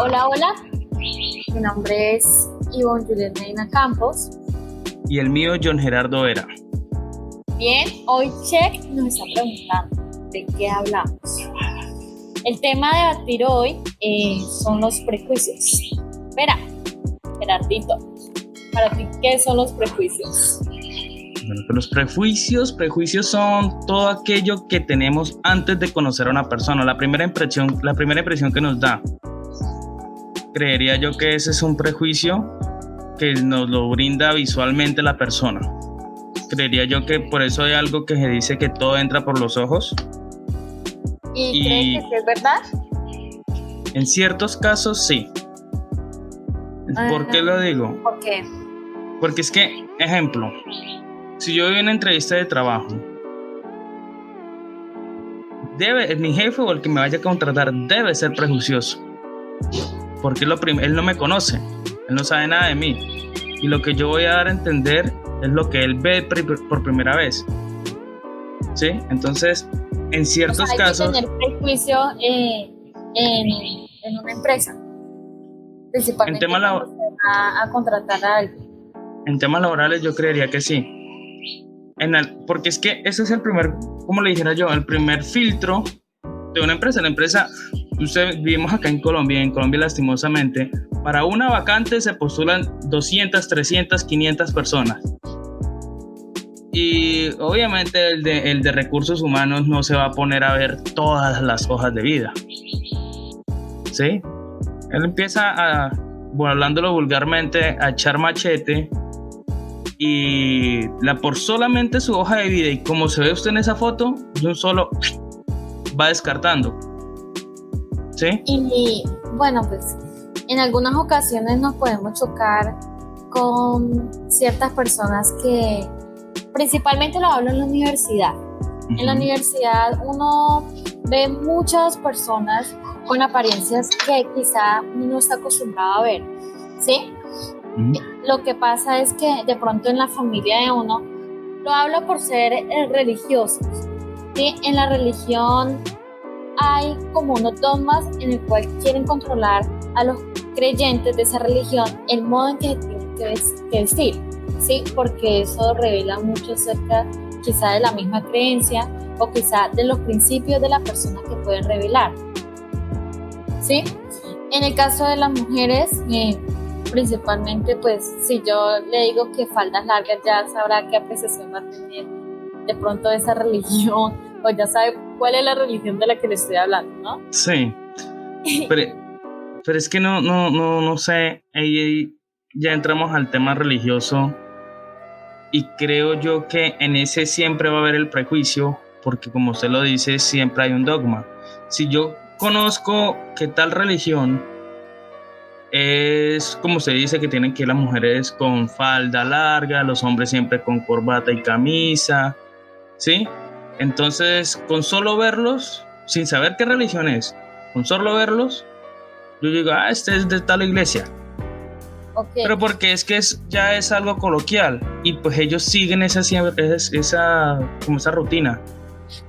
Hola, hola. Mi nombre es Ivonne Juliet Medina Campos. Y el mío, John Gerardo Vera. Bien, hoy Check nos está preguntando de qué hablamos. El tema de debatir hoy eh, son los prejuicios. Vera, Gerardito, para ti, ¿qué son los prejuicios? Bueno, pues los prejuicios, prejuicios son todo aquello que tenemos antes de conocer a una persona, la primera impresión, la primera impresión que nos da. Creería yo que ese es un prejuicio que nos lo brinda visualmente la persona. Creería yo que por eso hay algo que se dice que todo entra por los ojos. ¿Y, crees que es verdad? En ciertos casos sí. ¿Por qué lo digo? ¿Por qué? Porque es que, ejemplo, si yo voy a una entrevista de trabajo, debe, mi jefe o el que me vaya a contratar debe ser prejuicioso. Porque lo él no me conoce, él no sabe nada de mí. Y lo que yo voy a dar a entender es lo que él ve por primera vez. ¿Sí? Entonces, en ciertos casos... tener prejuicio eh, en, una empresa. Principalmente en temas a, a contratar a alguien. En temas laborales yo creería que sí porque es que ese es el primer, como le dijera yo, el primer filtro de una empresa. La empresa, vivimos acá en Colombia, en Colombia lastimosamente, para una vacante se postulan 200, 300, 500 personas. Y obviamente el de, el de recursos humanos no se va a poner a ver todas las hojas de vida. ¿Sí? Él empieza a, bueno, hablándolo vulgarmente, a echar machete y la por solamente su hoja de vida y como se ve usted en esa foto, de un solo va descartando. ¿Sí? Y bueno, pues en algunas ocasiones nos podemos chocar con ciertas personas que principalmente lo hablo en la universidad. En la universidad uno ve muchas personas con apariencias que quizá no está acostumbrado a ver, ¿sí? Lo que pasa es que de pronto en la familia de uno, lo hablo por ser religiosos. ¿sí? En la religión hay como unos dogmas en el cual quieren controlar a los creyentes de esa religión el modo en que tienen que vestir, ¿sí? porque eso revela mucho acerca quizá de la misma creencia o quizá de los principios de la persona que pueden revelar. ¿sí? En el caso de las mujeres, eh, principalmente pues si yo le digo que faldas largas ya sabrá qué apreciación va a tener de pronto esa religión o ya sabe cuál es la religión de la que le estoy hablando, ¿no? Sí. Pero, pero es que no, no, no, no sé, ya entramos al tema religioso y creo yo que en ese siempre va a haber el prejuicio porque como usted lo dice, siempre hay un dogma. Si yo conozco que tal religión es como se dice que tienen que ir las mujeres con falda larga, los hombres siempre con corbata y camisa, ¿sí? Entonces, con solo verlos, sin saber qué religión es, con solo verlos, yo digo, ah, este es de tal iglesia. Pero porque es que es, ya es algo coloquial y pues ellos siguen esa, esa, como esa rutina.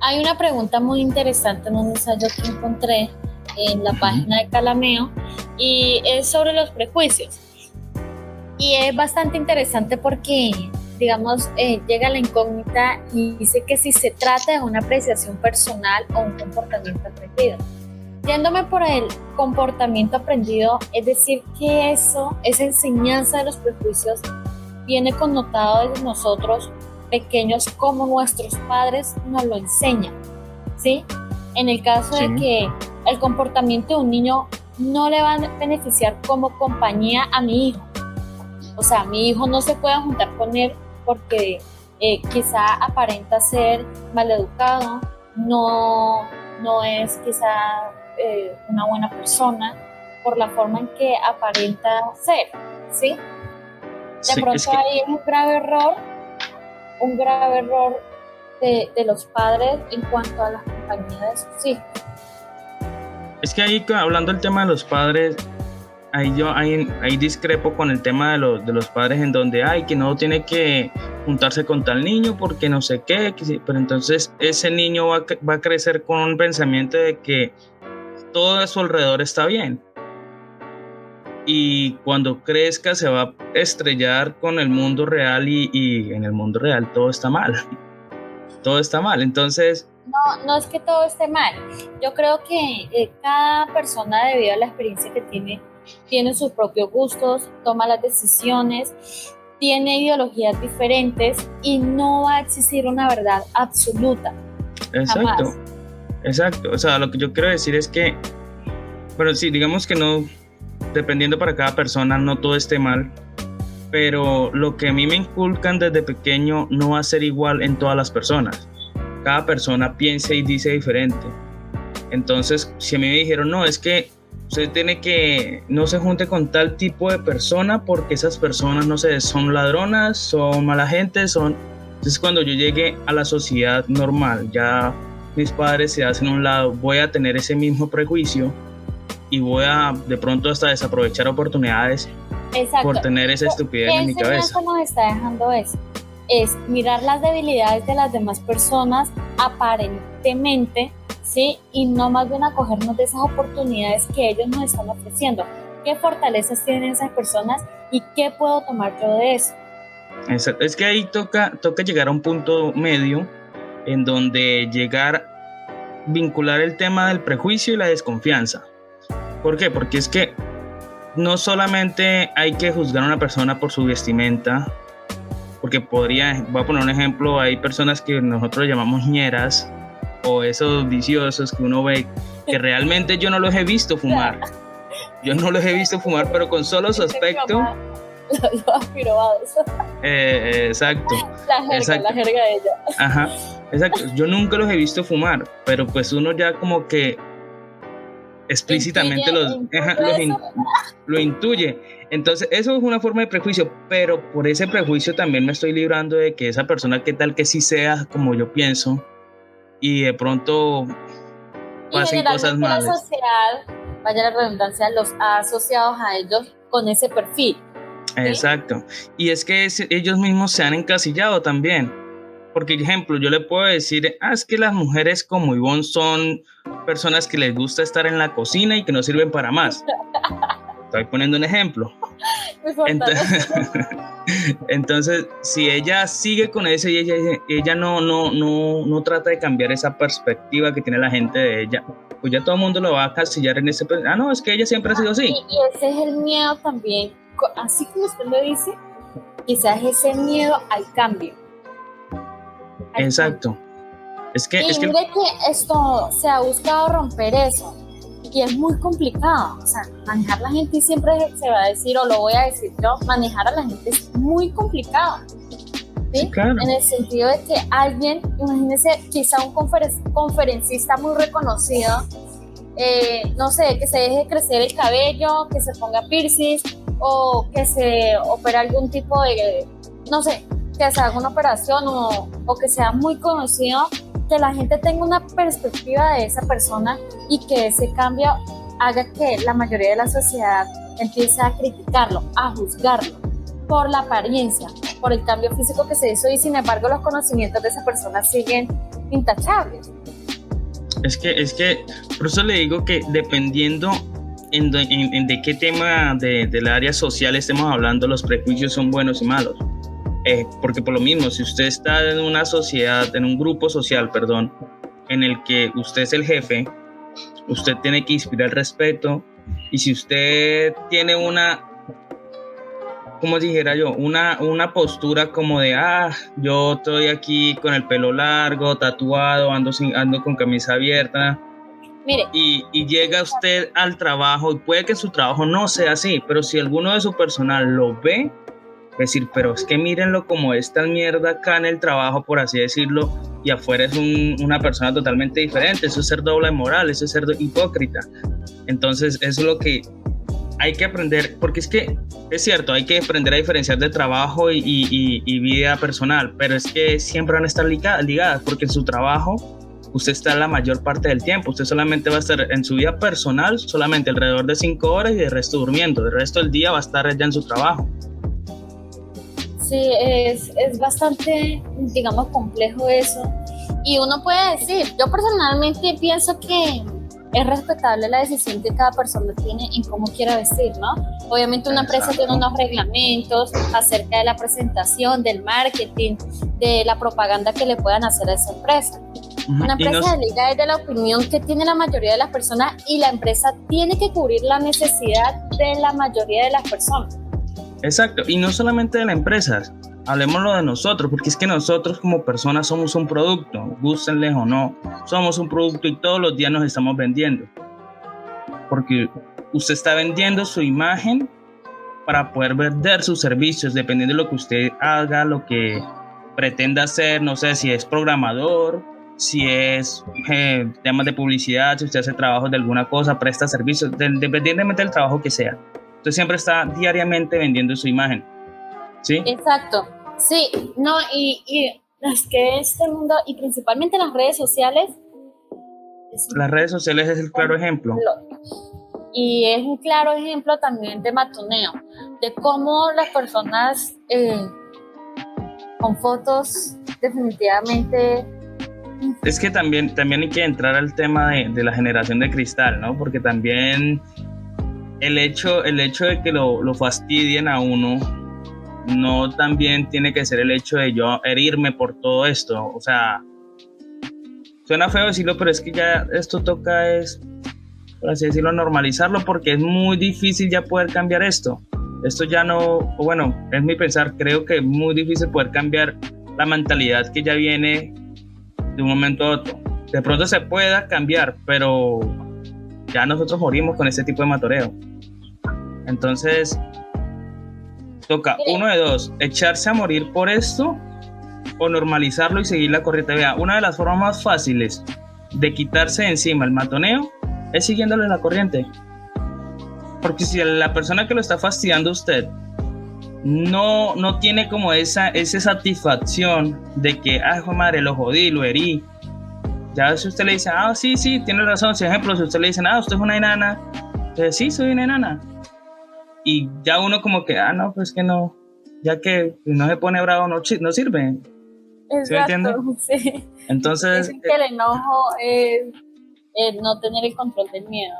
Hay una pregunta muy interesante en un ensayo que encontré en la página de Calameo y es sobre los prejuicios. Y es bastante interesante porque, digamos, eh, llega la incógnita y dice que si se trata de una apreciación personal o un comportamiento aprendido. Yéndome por el comportamiento aprendido, es decir, que eso, esa enseñanza de los prejuicios, viene connotado desde nosotros pequeños como nuestros padres nos lo enseñan. ¿sí? En el caso de que el comportamiento de un niño no le va a beneficiar como compañía a mi hijo. O sea, mi hijo no se puede juntar con él porque eh, quizá aparenta ser maleducado, no, no es quizá eh, una buena persona por la forma en que aparenta ser, ¿sí? De pronto hay un grave error, un grave error de, de los padres en cuanto a la compañía de sus hijos. Es que ahí, hablando del tema de los padres, ahí yo ahí, discrepo con el tema de los, de los padres en donde hay que no tiene que juntarse con tal niño porque no sé qué, pero entonces ese niño va, a crecer con un pensamiento de que todo a su alrededor está bien. y cuando crezca se va a estrellar con el mundo real y, en el mundo real todo está mal. Todo está mal. Entonces... No, no es que todo esté mal. Yo creo que eh, cada persona debido a la experiencia que tiene, tiene sus propios gustos, toma las decisiones, tiene ideologías diferentes y no va a existir una verdad absoluta. Exacto. Exacto. O sea, lo que yo quiero decir es que, bueno, sí, digamos que no, dependiendo para cada persona, no todo esté mal, pero lo que a mí me inculcan desde pequeño no va a ser igual en todas las personas. Cada persona piensa y dice diferente. Entonces, si a mí me dijeron, no, es que usted tiene que no se junte con tal tipo de persona porque esas personas, no sé, son ladronas, son mala gente, son... Entonces, cuando yo llegue a la sociedad normal, ya mis padres se hacen a un lado, voy a tener ese mismo prejuicio y voy a de pronto hasta desaprovechar oportunidades por tener esa estupidez en mi cabeza. nos está dejando eso? Es mirar las debilidades de las demás personas aparentemente, ¿sí? Y no más bien acogernos de esas oportunidades que ellos nos están ofreciendo. ¿Qué fortalezas tienen esas personas y qué puedo tomar yo de eso? Es que ahí toca, toca llegar a un punto medio en donde llegar, vincular el tema del prejuicio y la desconfianza. ¿Por qué? Porque es que no solamente hay que juzgar a una persona por su vestimenta, porque podría, voy a poner un ejemplo, hay personas que nosotros llamamos ñeras o esos viciosos que uno ve que realmente yo no los he visto fumar. Yo no los he visto fumar, pero con solo su aspecto... Los eh, exacto. La jerga, la jerga de ella. Ajá, exacto. Yo nunca los he visto fumar, pero pues uno ya como que explícitamente los, lo intuye. Entonces, eso es una forma de prejuicio, pero por ese prejuicio también me estoy librando de que esa persona, que tal que sí sea como yo pienso, y de pronto pasen cosas malas. La sociedad, vaya la redundancia, los ha asociado a ellos con ese perfil. Exacto. Y es que ellos mismos se han encasillado también. Porque, ejemplo, yo le puedo decir, ah, es que las mujeres como Ivonne son personas que les gusta estar en la cocina y que no sirven para más. Estoy poniendo un ejemplo. Entonces, entonces, si ella sigue con eso y ella, ella no, no, no, no trata de cambiar esa perspectiva que tiene la gente de ella, pues ya todo el mundo lo va a casillar en ese... Ah, no, es que ella siempre ha sido así. Y, ese es el miedo también, así como usted lo dice, quizás ese miedo al cambio. Exacto. Es que, y es que... que esto se ha buscado romper eso y es muy complicado. O sea, manejar a la gente siempre se va a decir, o lo voy a decir yo, manejar a la gente es muy complicado. ¿sí? En el sentido de que alguien, imagínese, quizá un conferencista muy reconocido, eh, no sé, que se deje crecer el cabello, que se ponga piercings o que se opere algún tipo de, no sé, que se haga una operación o, o que sea muy conocido que la gente tenga una perspectiva de esa persona y que ese cambio haga que la mayoría de la sociedad empiece a criticarlo, a juzgarlo por la apariencia, por el cambio físico que se hizo y sin embargo los conocimientos de esa persona siguen intachables. Es que, es que, por eso le digo que dependiendo en, de qué tema de, del área social estemos hablando, los prejuicios son buenos y malos. Eh, porque por lo mismo, si usted está en una sociedad, en un grupo social, perdón, en el que usted es el jefe, usted tiene que inspirar respeto y si usted tiene una, como dijera yo, una, una postura como de, ah, yo estoy aquí con el pelo largo, tatuado, ando, sin, ando con camisa abierta. Mire. Y, y llega usted al trabajo y puede que su trabajo no sea así, pero si alguno de su personal lo ve, decir, pero es que mírenlo como esta mierda acá en el trabajo, por así decirlo, y afuera es una persona totalmente diferente. Eso es ser doble moral, eso es ser hipócrita. Entonces, eso es lo que hay que aprender, porque es que es cierto, hay que aprender a diferenciar de trabajo y, vida personal, pero es que siempre van a estar ligadas, porque en su trabajo usted está la mayor parte del tiempo, usted solamente va a estar en su vida personal, solamente alrededor de cinco horas y el resto durmiendo, el resto del día va a estar ya en su trabajo. Sí, es, es bastante, digamos, complejo eso. Y uno puede decir, yo personalmente pienso que es respetable la decisión que cada persona tiene en cómo quiera vestir, ¿no? Obviamente una empresa tiene unos reglamentos acerca de la presentación, del marketing, de la propaganda que le puedan hacer a esa empresa. Una empresa de liga es de la opinión que tiene la mayoría de las personas y la empresa tiene que cubrir la necesidad de la mayoría de las personas. Exacto, y no solamente de las empresas, hablemoslo de nosotros, porque es que nosotros como personas somos un producto, gustenles o no, somos un producto y todos los días nos estamos vendiendo. Porque usted está vendiendo su imagen para poder vender sus servicios, dependiendo de lo que usted haga, lo que pretenda hacer, no sé si es programador, si es eh, temas de publicidad, si usted hace trabajos de alguna cosa, presta servicios, independientemente del trabajo que sea. Usted siempre está diariamente vendiendo su imagen. ¿Sí? Exacto. Sí, no, y, y es que este mundo, y principalmente las redes sociales. Las redes sociales es el claro ejemplo. Y es un claro ejemplo también de matoneo, de cómo las personas eh, con fotos definitivamente... Es que también, también hay que entrar al tema de, de la generación de cristal, ¿no? Porque también el hecho, el hecho de que lo, lo fastidien a uno no también tiene que ser el hecho de yo herirme por todo esto. O sea, suena feo decirlo, pero es que ya esto toca es, por así decirlo, normalizarlo porque es muy difícil ya poder cambiar esto. Esto ya no, bueno, es mi pensar, creo que es muy difícil poder cambiar la mentalidad que ya viene de un momento a otro. De pronto se pueda cambiar, pero ya nosotros morimos con este tipo de matoreo. Entonces, Toca uno de dos, echarse a morir por esto o normalizarlo y seguir la corriente. Vea, una de las formas más fáciles de quitarse de encima el matoneo es siguiéndole la corriente. Porque si la persona que lo está fastidiando a usted no, no tiene como esa, esa satisfacción de que, ah, madre, lo jodí, lo herí. Ya si usted le dice, ah, sí, sí, tiene razón. Si, ejemplo, si usted le dice, ah, usted es una enana, entonces sí, soy una enana y ya uno como que, ah, no, pues que no, ya que no se pone bravo no, no sirve. Exacto, ¿Sí, Entonces... Dicen que el enojo es, no tener el control del miedo.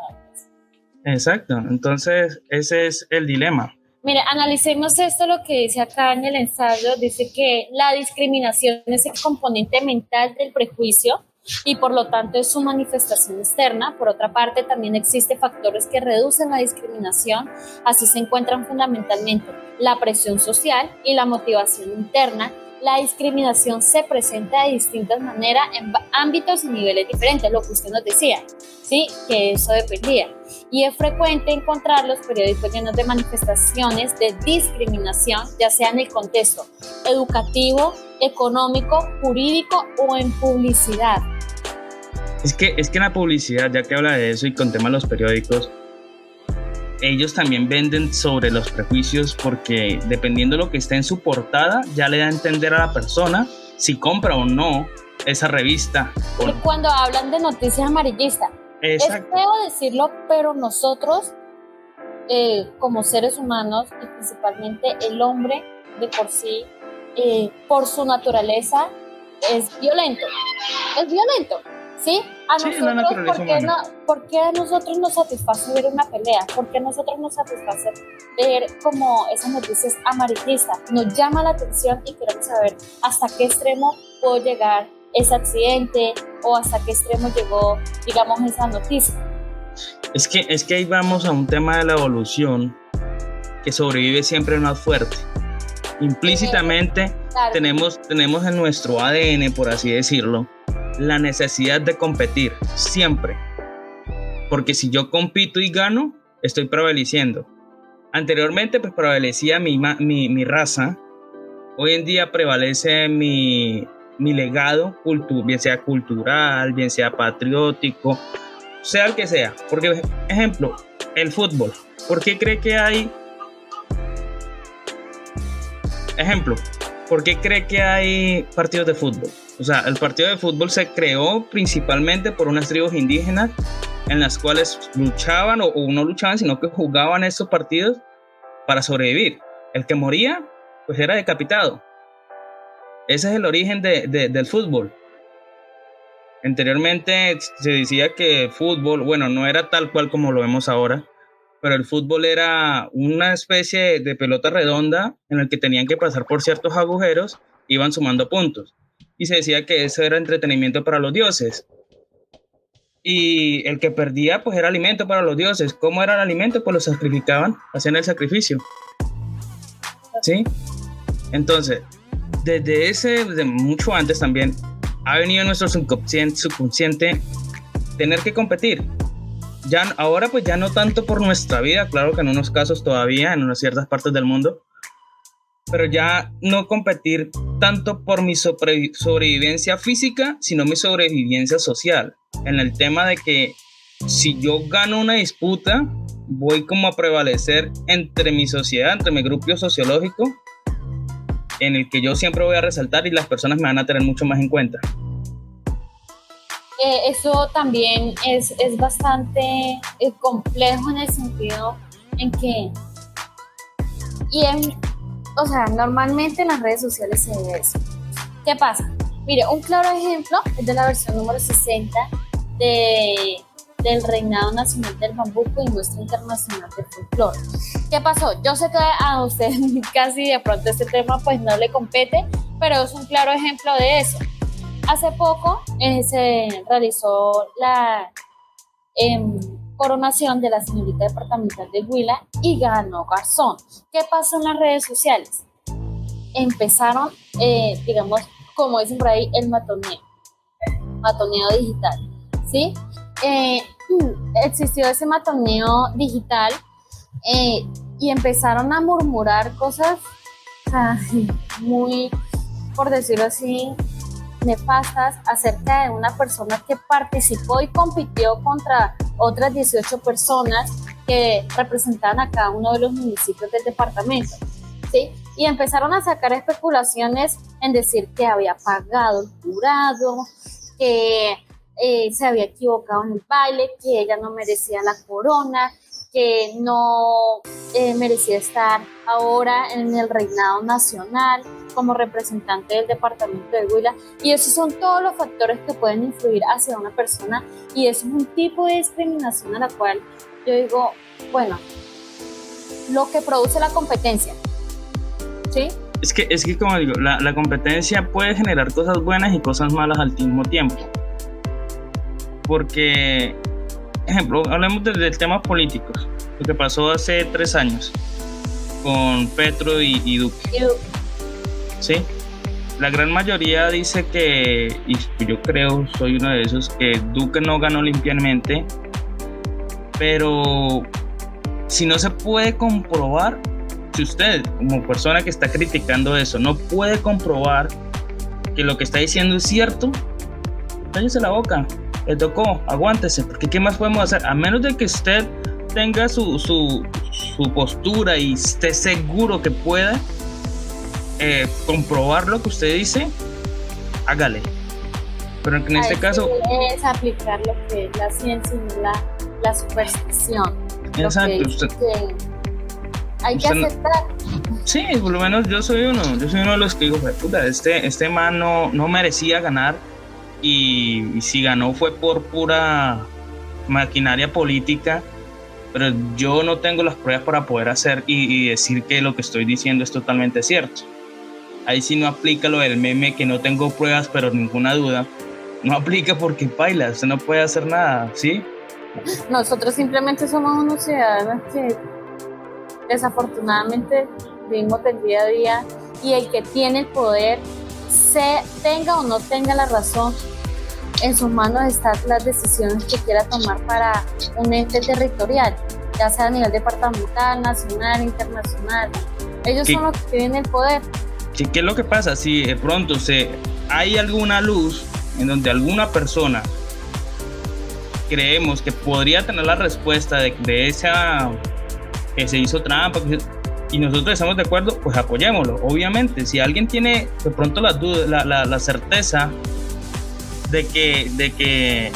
Exacto, entonces ese es el dilema. Mire, analicemos esto, lo que dice acá en el ensayo, dice que la discriminación es el componente mental del prejuicio y por lo tanto es su manifestación externa. Por otra parte, también existen factores que reducen la discriminación. Así se encuentran fundamentalmente la presión social y la motivación interna. La discriminación se presenta de distintas maneras en ámbitos y niveles diferentes, lo que usted nos decía, ¿sí? Que eso dependía. Y es frecuente encontrar los periódicos llenos de manifestaciones de discriminación, ya sea en el contexto educativo, económico, jurídico o en publicidad. Es que, es que en la publicidad, ya que habla de eso y con temas de los periódicos, ellos también venden sobre los prejuicios porque dependiendo de lo que esté en su portada, ya le da a entender a la persona si compra o no esa revista. Y cuando hablan de noticias amarillistas, es feo decirlo, pero nosotros eh, como seres humanos y principalmente el hombre de por sí, eh, por su naturaleza, es violento. Es violento. ¿Sí? A nosotros, ¿por, qué no, ¿por qué a nosotros nos satisface ver una pelea? ¿Por qué a nosotros nos satisface ver como esas noticias amarillistas? Nos llama la atención y queremos saber hasta qué extremo pudo llegar ese accidente o hasta qué extremo llegó, digamos, esa noticia. Es que, es que ahí vamos a un tema de la evolución que sobrevive siempre más fuerte. Implícitamente tenemos, tenemos en nuestro ADN, por así decirlo, la necesidad de competir, siempre. Porque si yo compito y gano, estoy prevaleciendo. Anteriormente, pues prevalecía mi, mi, raza. Hoy en día prevalece mi, mi legado, bien sea cultural, bien sea patriótico, sea el que sea. Porque, ejemplo, el fútbol. ¿Por qué cree que hay... Ejemplo, ¿por qué cree que hay partidos de fútbol? O sea, el partido de fútbol se creó principalmente por unas tribus indígenas en las cuales luchaban o, no luchaban, sino que jugaban estos partidos para sobrevivir. El que moría, pues era decapitado. Ese es el origen del fútbol. Anteriormente se decía que fútbol, bueno, no era tal cual como lo vemos ahora, pero el fútbol era una especie de pelota redonda en el que tenían que pasar por ciertos agujeros, iban sumando puntos. Y se decía que eso era entretenimiento para los dioses. Y el que perdía, pues era alimento para los dioses. ¿Cómo era el alimento? Pues lo sacrificaban, hacían el sacrificio. ¿Sí? Entonces, desde ese, desde mucho antes también, ha venido nuestro subconsciente, subconsciente tener que competir. Ya, ahora pues ya no tanto por nuestra vida, claro que en unos casos todavía, en unas ciertas partes del mundo, pero ya no competir tanto por mi sobrevivencia física, sino mi sobrevivencia social. En el tema de que si yo gano una disputa, voy como a prevalecer entre mi sociedad, entre mi grupo sociológico, en el que yo siempre voy a resaltar y las personas me van a tener mucho más en cuenta. Eh, eso también es, es bastante eh, complejo en el sentido en que, y o sea, normalmente en las redes sociales se ve eso. ¿Qué pasa? Mire, un claro ejemplo es de la versión número 60 de del Reinado Nacional del Bambuco Muestra Internacional de Folclore. ¿Qué pasó? Yo sé que a usted casi de pronto este tema pues no le compete, pero es un claro ejemplo de eso. Hace poco eh, se realizó la em, coronación de la señorita departamental de Huila y ganó Garzón. ¿Qué pasó en las redes sociales? Empezaron, eh, digamos, como dicen por ahí, el matoneo, matoneo digital, ¿sí? Eh, existió ese matoneo digital eh, y empezaron a murmurar cosas muy, por decirlo así, nefastas acerca de una persona que participó y compitió contra otras 18 personas que representaban a cada uno de los municipios del departamento. ¿sí? Y empezaron a sacar especulaciones en decir que había pagado el jurado, que eh, se había equivocado en el baile, que ella no merecía la corona, que no eh, merecía estar ahora en el reinado nacional como representante del departamento de Huila. Y esos son todos los factores que pueden influir hacia una persona y eso es un tipo de discriminación a la cual yo digo, bueno, lo que produce la competencia. ¿Sí? Es que, es que como digo, la, la competencia puede generar cosas buenas y cosas malas al mismo tiempo porque, ejemplo, hablemos del, tema políticos, lo que pasó hace tres años con Petro y, Duque. Sí, la gran mayoría dice que, y yo creo, soy uno de esos, que Duque no ganó limpiamente, pero si no se puede comprobar, si usted como persona que está criticando eso no puede comprobar que lo que está diciendo es cierto, cállese la boca le tocó, aguántese, porque ¿qué más podemos hacer? A menos de que usted tenga su, su, su postura y esté seguro que pueda eh, comprobar lo que usted dice, hágale. Pero en este caso... Es aplicar lo que es la ciencia y la, la superstición. Exacto. hay que aceptar. Sí, por lo menos yo soy uno, yo soy uno de los que digo, puta, este, este man no, no merecía ganar y, si ganó fue por pura maquinaria política, pero yo no tengo las pruebas para poder hacer y, decir que lo que estoy diciendo es totalmente cierto. Ahí sí no aplica lo del meme que no tengo pruebas, pero ninguna duda. No aplica porque baila, usted no puede hacer nada, ¿sí? Nosotros simplemente somos unos ciudadanos que desafortunadamente vivimos del día a día y el que tiene el poder se tenga o no tenga la razón, en sus manos están las decisiones que quiera tomar para un ente territorial, ya sea a nivel departamental, nacional, internacional. Ellos son los que tienen el poder. ¿Qué, ¿Qué, es lo que pasa si de pronto se, hay alguna luz en donde alguna persona creemos que podría tener la respuesta de, esa que se hizo trampa, y nosotros estamos de acuerdo, pues apoyémoslo. Obviamente, si alguien tiene de pronto la, duda, la, la, certeza de que, de que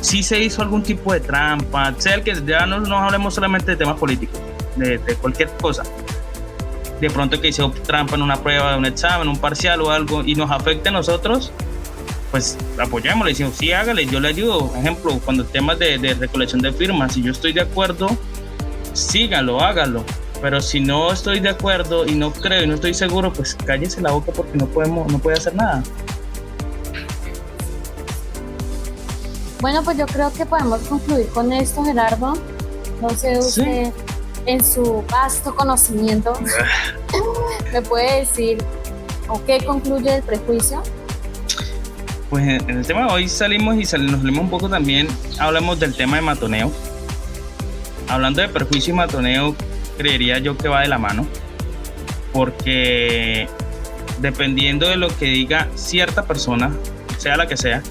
sí se hizo algún tipo de trampa, sea el que ya no, no hablemos solamente de temas políticos, de, cualquier cosa. De pronto que hizo trampa en una prueba, un examen, un parcial o algo y nos afecte a nosotros, pues apoyémosle, decimos, sí, hágale, yo le ayudo. Ejemplo, cuando temas de, de recolección de firmas, si yo estoy de acuerdo, sígalo, hágalo. Pero si no estoy de acuerdo y no creo y no estoy seguro, pues cállese la boca porque no podemos, no puede hacer nada. Bueno, pues yo creo que podemos concluir con esto, Gerardo. No sé usted, en su vasto conocimiento, me puede decir o qué concluye el prejuicio. Pues en el tema de hoy salimos y nos salimos un poco también, hablamos del tema de matoneo. Hablando de prejuicio y matoneo, creería yo que va de la mano, porque dependiendo de lo que diga cierta persona, sea la que sea,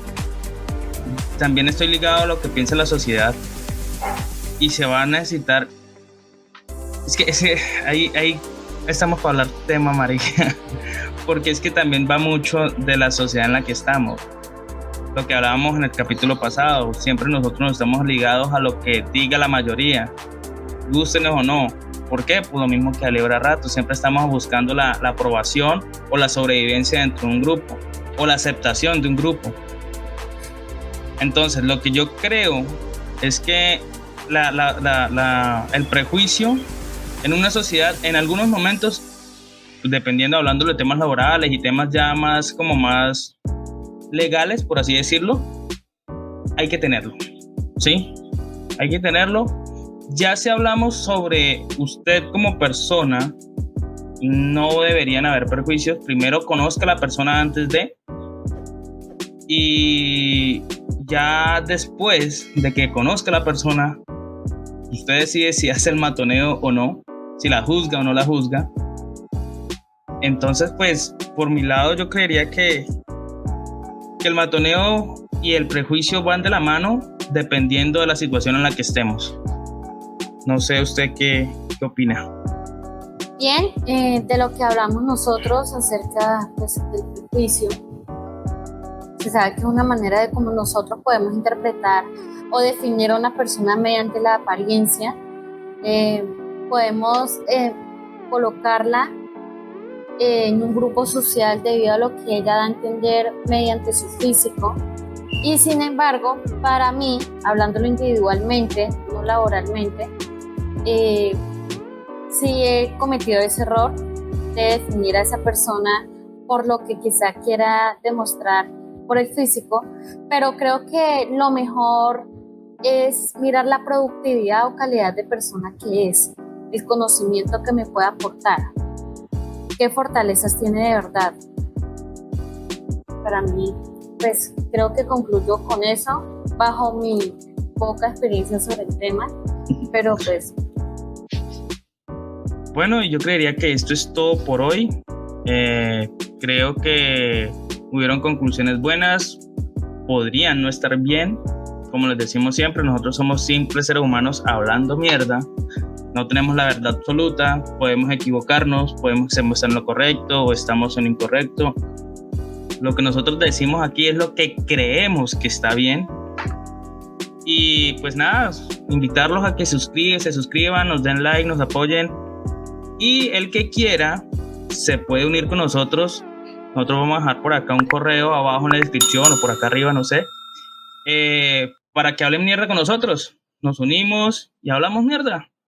también estoy ligado a lo que piensa la sociedad y se va a necesitar. Es que, ahí, estamos para hablar tema María, porque es que también va mucho de la sociedad en la que estamos. Lo que hablábamos en el capítulo pasado, siempre nosotros nos estamos ligados a lo que diga la mayoría, gustenos o no. ¿Por qué? Pues lo mismo que a Rato, siempre estamos buscando la, aprobación o la sobrevivencia dentro de un grupo o la aceptación de un grupo. Entonces, lo que yo creo es que la, el prejuicio en una sociedad, en algunos momentos, dependiendo, hablando de temas laborales y temas ya más como más legales, por así decirlo, hay que tenerlo. ¿Sí? Hay que tenerlo ya si hablamos sobre usted como persona, no deberían haber perjuicios. Primero conozca a la persona antes de. Y ya después de que conozca a la persona, usted decide si hace el matoneo o no, si la juzga o no la juzga. Entonces, pues, por mi lado, yo creería que, que el matoneo y el prejuicio van de la mano dependiendo de la situación en la que estemos. No sé usted qué, qué opina. Bien, eh, de lo que hablamos nosotros acerca pues, del prejuicio, se sabe que es una manera de cómo nosotros podemos interpretar o definir a una persona mediante la apariencia. Eh, podemos eh, colocarla en un grupo social debido a lo que ella da a entender mediante su físico. Y sin embargo, para mí, hablándolo individualmente, no laboralmente, eh, si he cometido ese error de definir a esa persona por lo que quizá quiera demostrar por el físico, pero creo que lo mejor es mirar la productividad o calidad de persona que es, el conocimiento que me puede aportar, qué fortalezas tiene de verdad. Para mí, pues creo que concluyo con eso, bajo mi poca experiencia sobre el tema, pero pues bueno, yo creería que esto es todo por hoy. Eh, creo que hubieron conclusiones buenas, podrían no estar bien. Como les decimos siempre, nosotros somos simples seres humanos hablando mierda. No tenemos la verdad absoluta, podemos equivocarnos, podemos estar en lo correcto o estamos en lo incorrecto. Lo que nosotros decimos aquí es lo que creemos que está bien. Y pues nada, invitarlos a que se suscriban, nos den like, nos apoyen y el que quiera se puede unir con nosotros. Nosotros vamos a dejar por acá un correo abajo en la descripción o por acá arriba, no sé, eh, para que hablen mierda con nosotros. Nos unimos y hablamos mierda.